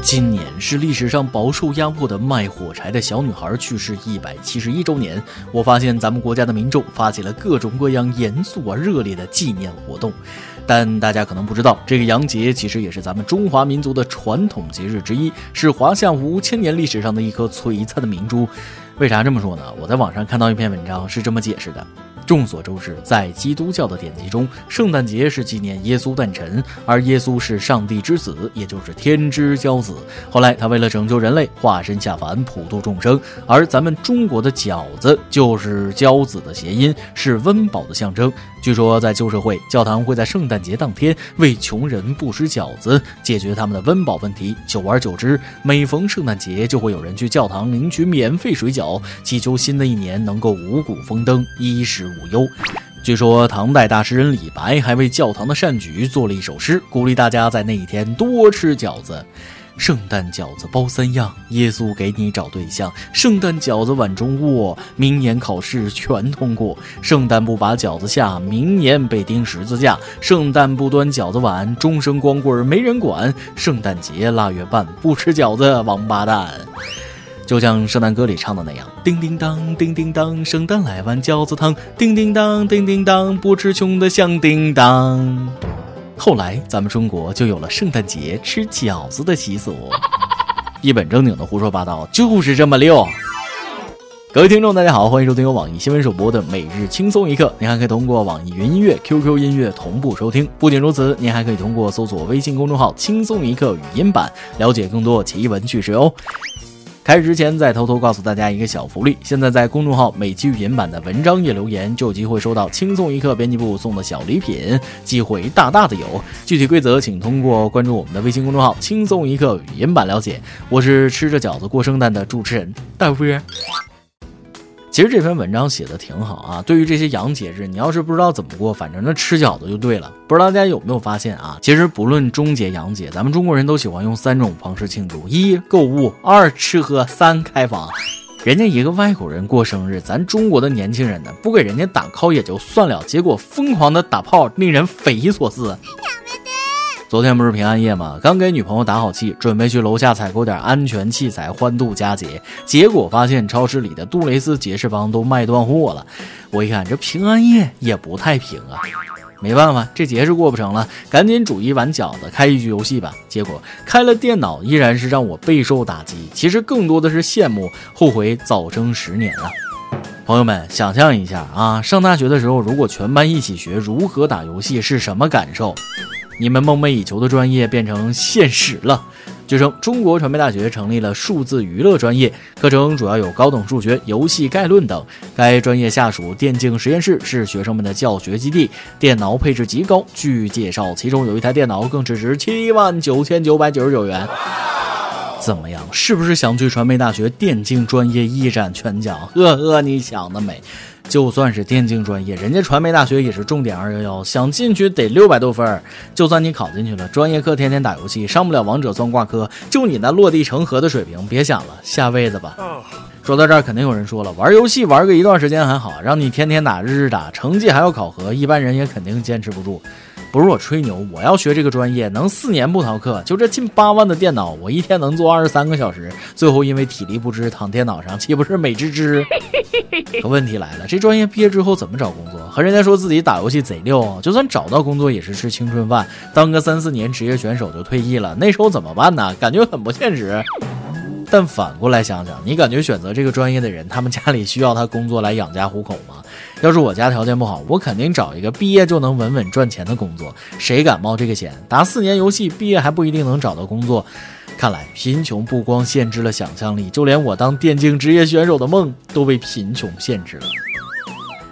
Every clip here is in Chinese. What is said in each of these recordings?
今年是历史上饱受压迫的卖火柴的小女孩去世一百七十一周年。我发现咱们国家的民众发起了各种各样严肃而热烈的纪念活动，但大家可能不知道，这个洋节其实也是咱们中华民族的传统节日之一，是华夏五千年历史上的一颗璀璨的明珠。为啥这么说呢？我在网上看到一篇文章是这么解释的。众所周知，在基督教的典籍中，圣诞节是纪念耶稣诞辰，而耶稣是上帝之子，也就是天之骄子。后来他为了拯救人类，化身下凡，普度众生。而咱们中国的饺子就是骄子的谐音，是温饱的象征。据说在旧社会，教堂会在圣诞节当天为穷人布施饺子，解决他们的温饱问题。久而久之，每逢圣诞节，就会有人去教堂领取免费水饺，祈求新的一年能够五谷丰登，衣食。无忧。据说唐代大诗人李白还为教堂的善举做了一首诗，鼓励大家在那一天多吃饺子。圣诞饺子包三样，耶稣给你找对象。圣诞饺子碗中卧，明年考试全通过。圣诞不把饺子下，明年被钉十字架。圣诞不端饺子碗，终生光棍没人管。圣诞节腊月半，不吃饺子王八蛋。就像圣诞歌里唱的那样，叮叮当，叮叮当，圣诞来碗饺子汤，叮叮当，叮叮当，不吃穷的响叮当。后来咱们中国就有了圣诞节吃饺子的习俗。一本正经的胡说八道就是这么溜。各位听众，大家好，欢迎收听由网易新闻首播的每日轻松一刻。您还可以通过网易云音乐、QQ 音乐同步收听。不仅如此，您还可以通过搜索微信公众号“轻松一刻”语音版，了解更多奇闻趣事哦。开始之前，再偷偷告诉大家一个小福利：现在在公众号每期语音版的文章页留言，就有机会收到轻松一刻编辑部送的小礼品，机会大大的有。具体规则请通过关注我们的微信公众号“轻松一刻语音版”了解。我是吃着饺子过圣诞的主持人大夫人。其实这篇文章写的挺好啊。对于这些洋节日，你要是不知道怎么过，反正那吃饺子就对了。不知道大家有没有发现啊？其实不论中节洋节，咱们中国人都喜欢用三种方式庆祝：一购物，二吃喝，三开房。人家一个外国人过生日，咱中国的年轻人呢，不给人家打 call 也就算了，结果疯狂的打炮，令人匪夷所思。昨天不是平安夜吗？刚给女朋友打好气，准备去楼下采购点安全器材，欢度佳节。结果发现超市里的杜蕾斯杰士邦都卖断货了。我一看，这平安夜也不太平啊。没办法，这节是过不成了，赶紧煮一碗饺子，开一局游戏吧。结果开了电脑，依然是让我备受打击。其实更多的是羡慕，后悔早生十年啊。朋友们，想象一下啊，上大学的时候，如果全班一起学如何打游戏，是什么感受？你们梦寐以求的专业变成现实了。据称，中国传媒大学成立了数字娱乐专业，课程主要有高等数学、游戏概论等。该专业下属电竞实验室是学生们的教学基地，电脑配置极高。据介绍，其中有一台电脑更只值七万九千九百九十九元。怎么样？是不是想去传媒大学电竞专业一展拳脚？呵呵，你想得美！就算是电竞专业，人家传媒大学也是重点二幺幺，想进去得六百多分。就算你考进去了，专业课天天打游戏，上不了王者算挂科。就你那落地成盒的水平，别想了，下辈子吧。说到这儿，肯定有人说了，玩游戏玩个一段时间还好，让你天天打，日日打，成绩还要考核，一般人也肯定坚持不住。不是我吹牛，我要学这个专业，能四年不逃课。就这近八万的电脑，我一天能做二十三个小时。最后因为体力不支躺电脑上，岂不是美滋滋？可问题来了，这专业毕业之后怎么找工作？和人家说自己打游戏贼溜，就算找到工作也是吃青春饭，当个三四年职业选手就退役了。那时候怎么办呢？感觉很不现实。但反过来想想，你感觉选择这个专业的人，他们家里需要他工作来养家糊口吗？要是我家条件不好，我肯定找一个毕业就能稳稳赚钱的工作。谁敢冒这个险？打四年游戏，毕业还不一定能找到工作。看来贫穷不光限制了想象力，就连我当电竞职业选手的梦都被贫穷限制了。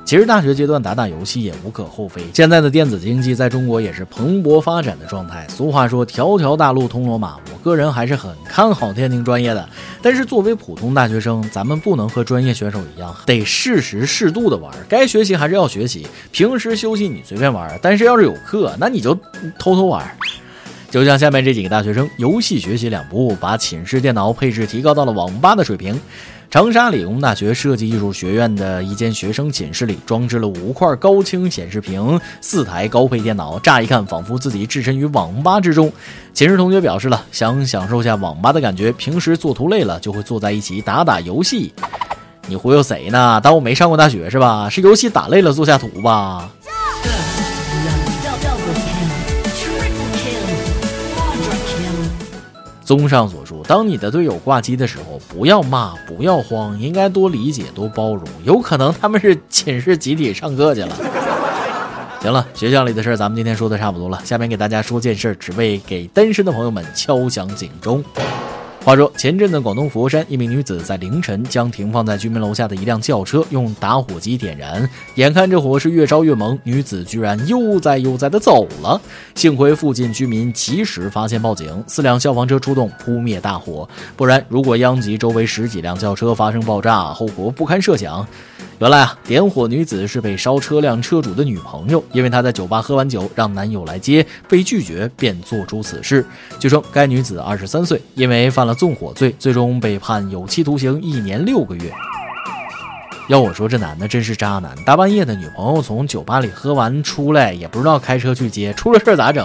其实大学阶段打打游戏也无可厚非。现在的电子竞技在中国也是蓬勃发展的状态。俗话说“条条大路通罗马”，我个人还是很看好电竞专业的。但是作为普通大学生，咱们不能和专业选手一样，得适时适度的玩。该学习还是要学习，平时休息你随便玩。但是要是有课，那你就偷偷玩。就像下面这几个大学生，游戏学习两不误，把寝室电脑配置提高到了网吧的水平。长沙理工大学设计艺术学院的一间学生寝室里装置了五块高清显示屏、四台高配电脑，乍一看仿佛自己置身于网吧之中。寝室同学表示了，想享受下网吧的感觉，平时做图累了就会坐在一起打打游戏。你忽悠谁呢？当我没上过大学是吧？是游戏打累了做下图吧？综上所述，当你的队友挂机的时候，不要骂，不要慌，应该多理解，多包容。有可能他们是寝室集体上课去了。行了，学校里的事儿咱们今天说的差不多了，下面给大家说件事儿，只为给单身的朋友们敲响警钟。话说前阵子，广东佛山一名女子在凌晨将停放在居民楼下的一辆轿车用打火机点燃，眼看这火势越烧越猛，女子居然悠哉悠哉的走了。幸亏附近居民及时发现报警，四辆消防车出动扑灭大火，不然如果殃及周围十几辆轿车发生爆炸，后果不堪设想。原来啊，点火女子是被烧车辆车主的女朋友，因为她在酒吧喝完酒，让男友来接，被拒绝，便做出此事。据说，该女子二十三岁，因为犯了纵火罪，最终被判有期徒刑一年六个月。要我说，这男的真是渣男！大半夜的，女朋友从酒吧里喝完出来，也不知道开车去接，出了事儿咋整？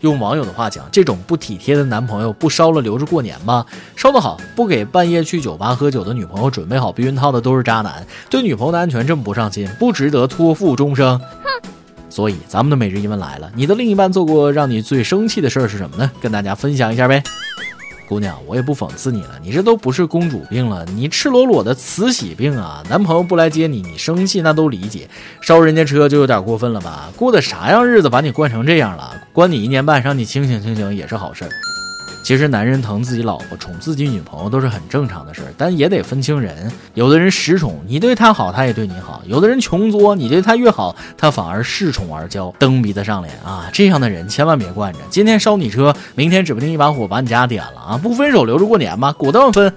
用网友的话讲，这种不体贴的男朋友，不烧了留着过年吗？烧得好，不给半夜去酒吧喝酒的女朋友准备好避孕套的都是渣男，对女朋友的安全这么不上心，不值得托付终生。哼！所以咱们的每日一问来了，你的另一半做过让你最生气的事儿是什么呢？跟大家分享一下呗。姑娘，我也不讽刺你了，你这都不是公主病了，你赤裸裸的慈禧病啊！男朋友不来接你，你生气那都理解，烧人家车就有点过分了吧？过的啥样日子把你惯成这样了？关你一年半，让你清醒清醒也是好事儿。其实男人疼自己老婆、宠自己女朋友都是很正常的事儿，但也得分清人。有的人失宠，你对他好，他也对你好；有的人穷作，你对他越好，他反而恃宠而骄，蹬鼻子上脸啊！这样的人千万别惯着。今天烧你车，明天指不定一把火把你家点了啊！不分手留着过年吗？果断分。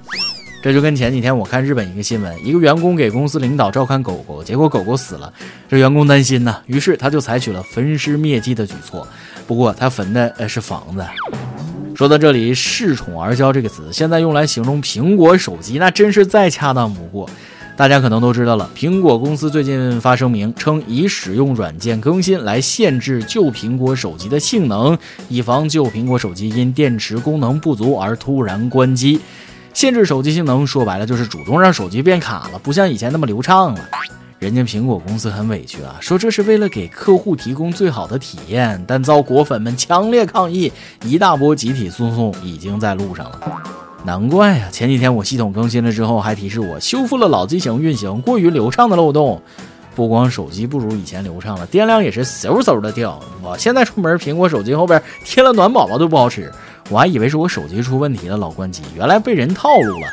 这就跟前几天我看日本一个新闻，一个员工给公司领导照看狗狗，结果狗狗死了，这员工担心呢，于是他就采取了焚尸灭迹的举措。不过他焚的呃是房子。说到这里，“恃宠而骄”这个词，现在用来形容苹果手机，那真是再恰当不过。大家可能都知道了，苹果公司最近发声明称，以使用软件更新来限制旧苹果手机的性能，以防旧苹果手机因电池功能不足而突然关机。限制手机性能，说白了就是主动让手机变卡了，不像以前那么流畅了。人家苹果公司很委屈啊，说这是为了给客户提供最好的体验，但遭果粉们强烈抗议，一大波集体诉讼已经在路上了。难怪呀，前几天我系统更新了之后，还提示我修复了老机型运行过于流畅的漏洞。不光手机不如以前流畅了，电量也是嗖嗖的掉。我现在出门，苹果手机后边贴了暖宝宝都不好使，我还以为是我手机出问题了，老关机，原来被人套路了。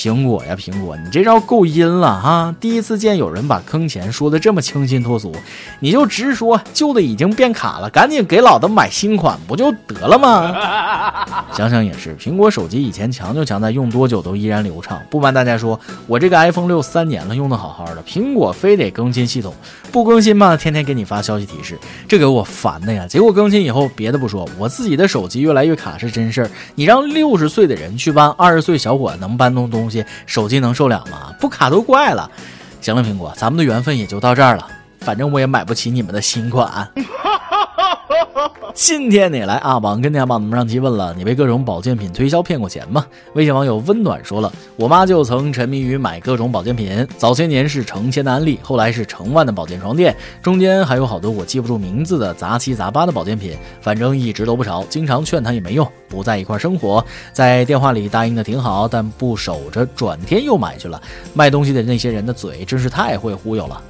苹果呀，苹果，你这招够阴了哈！第一次见有人把坑钱说的这么清新脱俗，你就直说旧的已经变卡了，赶紧给老子买新款不就得了吗？想想也是，苹果手机以前强就强在用多久都依然流畅。不瞒大家说，我这个 iPhone 六三年了，用的好好的，苹果非得更新系统，不更新吧，天天给你发消息提示，这给我烦的呀！结果更新以后，别的不说，我自己的手机越来越卡是真事儿。你让六十岁的人去搬二十岁小伙能搬动东？手机能受了吗？不卡都怪了。行了，苹果，咱们的缘分也就到这儿了。反正我也买不起你们的新款。今天你来阿榜跟大家帮们上期问了，你被各种保健品推销骗过钱吗？微信网友温暖说了，我妈就曾沉迷于买各种保健品，早些年是成千的安利，后来是成万的保健床垫，中间还有好多我记不住名字的杂七杂八的保健品，反正一直都不少，经常劝她也没用，不在一块生活，在电话里答应的挺好，但不守着，转天又买去了。卖东西的那些人的嘴真是太会忽悠了。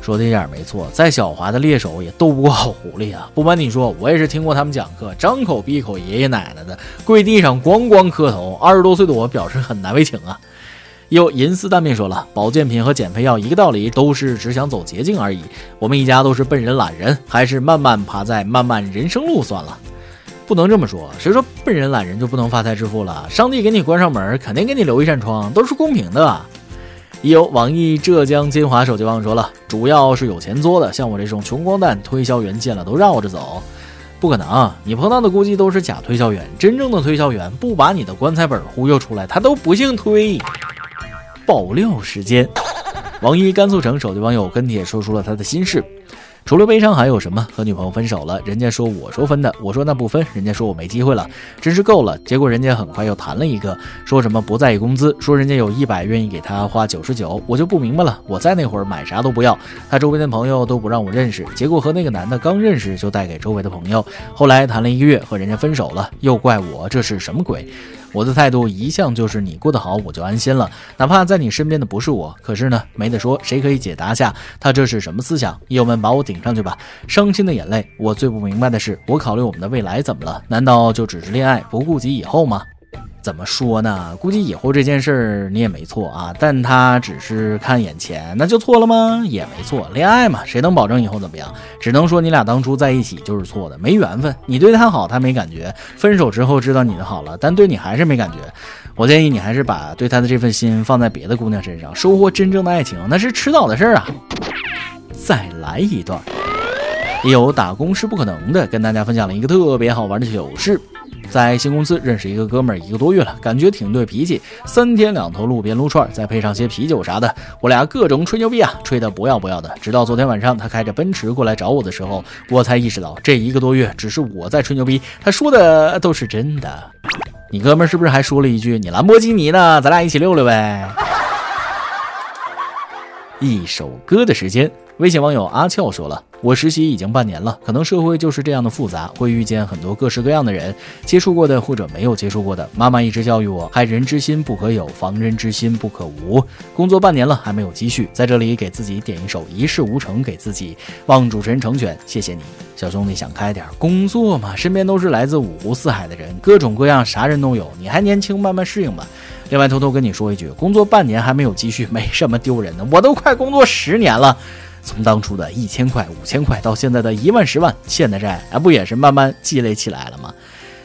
说的一点没错，再狡猾的猎手也斗不过好狐狸啊！不瞒你说，我也是听过他们讲课，张口闭口爷爷奶奶的，跪地上咣咣磕头。二十多岁的我表示很难为情啊。又银丝蛋面说了，保健品和减肥药一个道理，都是只想走捷径而已。我们一家都是笨人懒人，还是慢慢爬在漫漫人生路算了。不能这么说，谁说笨人懒人就不能发财致富了？上帝给你关上门，肯定给你留一扇窗，都是公平的。有网易浙江金华手机网友说了，主要是有钱作的，像我这种穷光蛋，推销员见了都绕着走，不可能，你碰到的估计都是假推销员，真正的推销员不把你的棺材本忽悠出来，他都不姓推。爆料时间。网易甘肃城手机网友跟帖说出了他的心事。除了悲伤还有什么？和女朋友分手了，人家说我说分的，我说那不分，人家说我没机会了，真是够了。结果人家很快又谈了一个，说什么不在意工资，说人家有一百愿意给他花九十九，我就不明白了。我在那会儿买啥都不要，他周边的朋友都不让我认识，结果和那个男的刚认识就带给周围的朋友，后来谈了一个月和人家分手了，又怪我，这是什么鬼？我的态度一向就是你过得好我就安心了，哪怕在你身边的不是我。可是呢，没得说，谁可以解答下他这是什么思想？友们把我顶上去吧！伤心的眼泪，我最不明白的是，我考虑我们的未来怎么了？难道就只是恋爱，不顾及以后吗？怎么说呢？估计以后这件事儿你也没错啊，但他只是看眼前，那就错了吗？也没错，恋爱嘛，谁能保证以后怎么样？只能说你俩当初在一起就是错的，没缘分。你对他好，他没感觉；分手之后知道你的好了，但对你还是没感觉。我建议你还是把对他的这份心放在别的姑娘身上，收获真正的爱情那是迟早的事儿啊。再来一段，有打工是不可能的，跟大家分享了一个特别好玩的糗事。在新公司认识一个哥们儿一个多月了，感觉挺对脾气。三天两头路边撸串，再配上些啤酒啥的，我俩各种吹牛逼啊，吹得不要不要的。直到昨天晚上，他开着奔驰过来找我的时候，我才意识到这一个多月只是我在吹牛逼，他说的都是真的。你哥们儿是不是还说了一句：“你兰博基尼呢？咱俩一起溜溜呗。”一首歌的时间。微信网友阿俏说了：“我实习已经半年了，可能社会就是这样的复杂，会遇见很多各式各样的人，接触过的或者没有接触过的。妈妈一直教育我，害人之心不可有，防人之心不可无。工作半年了，还没有积蓄，在这里给自己点一首《一事无成》，给自己望主持人成全，谢谢你，小兄弟，想开点，工作嘛，身边都是来自五湖四海的人，各种各样，啥人都有，你还年轻，慢慢适应吧。另外，偷偷跟你说一句，工作半年还没有积蓄，没什么丢人的，我都快工作十年了。”从当初的一千块、五千块，到现在的一万、十万，欠的债啊，不也是慢慢积累起来了吗？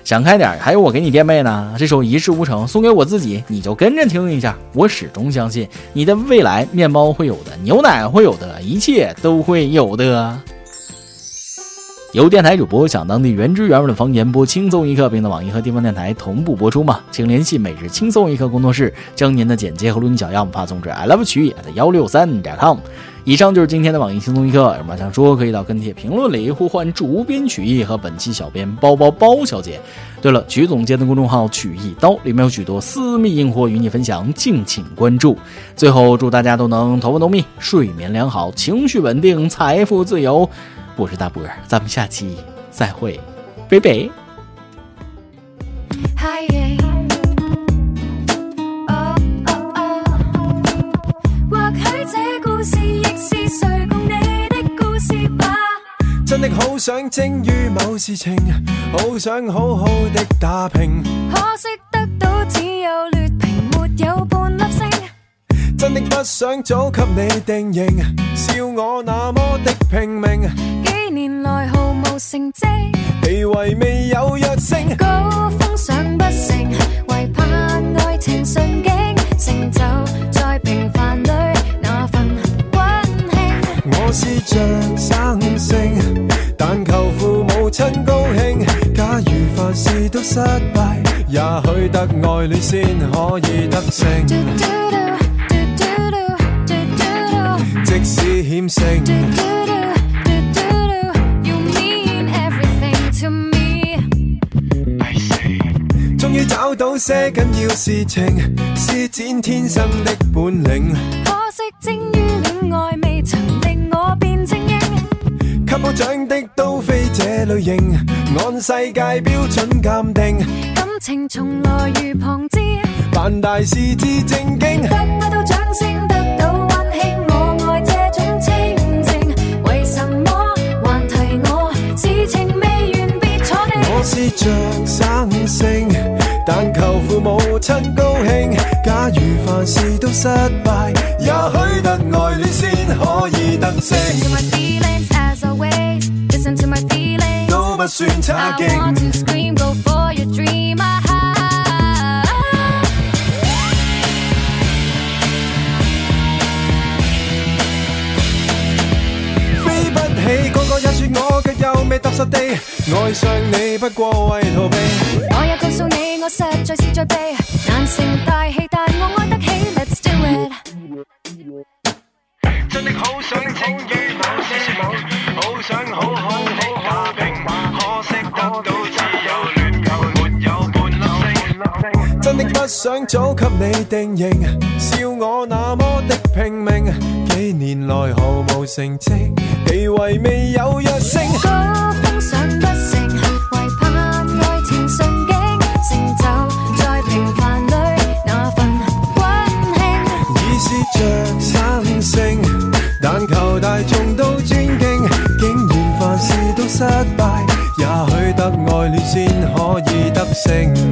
想开点，还有我给你垫背呢。这首《一事无成》送给我自己，你就跟着听一下。我始终相信，你的未来面包会有的，牛奶会有的，一切都会有的。由电台主播讲当地原汁原味的方言播轻松一刻，并在网易和地方电台同步播出吗？请联系每日轻松一刻工作室，将您的简介和录音小样发送至 i love 曲艺幺六三点 com。以上就是今天的网易轻松一刻，有什么想说可以到跟帖评论里呼唤主编曲艺和本期小编包包包小姐。对了，曲总监的公众号曲一刀里面有许多私密硬货与你分享，敬请关注。最后祝大家都能头发浓密，睡眠良好，情绪稳定，财富自由。我是大波儿，咱们下期再会，拜拜。真的好想精于某事情，好想好好的打拼，可惜得到只有劣评，没有半粒星。真的不想早给你定型，笑我那么的拼命。几年来毫无成绩，地位未有跃升，高峰上不成，唯盼爱情顺境，成就在平凡里那份温馨。我是着生性。但求父母亲高兴，假如凡事都失败，也许得爱恋先可以得胜。使险胜，终于找到些紧要事情，施展天生的本领。可惜精于恋爱，未曾令我变精英。给我奖的都非这类型，按世界标准鉴定，感情从来如旁枝，办大事至正经，得不到掌声，坐定。我是着生性，但求父母亲高兴。假如凡事都失败，也许得爱恋先可以得胜。不算差劲。飞爱上你不过为逃避。我也告诉你，我实在是最卑，难成大器，但我爱得起。Let's do it。真的好想清于某些某，好想好好好好平拼，可惜得到只有乱球，没有半粒星。真的不想早给你定型，笑我那么的拼命，几年来毫无成绩，地位未有跃升。凡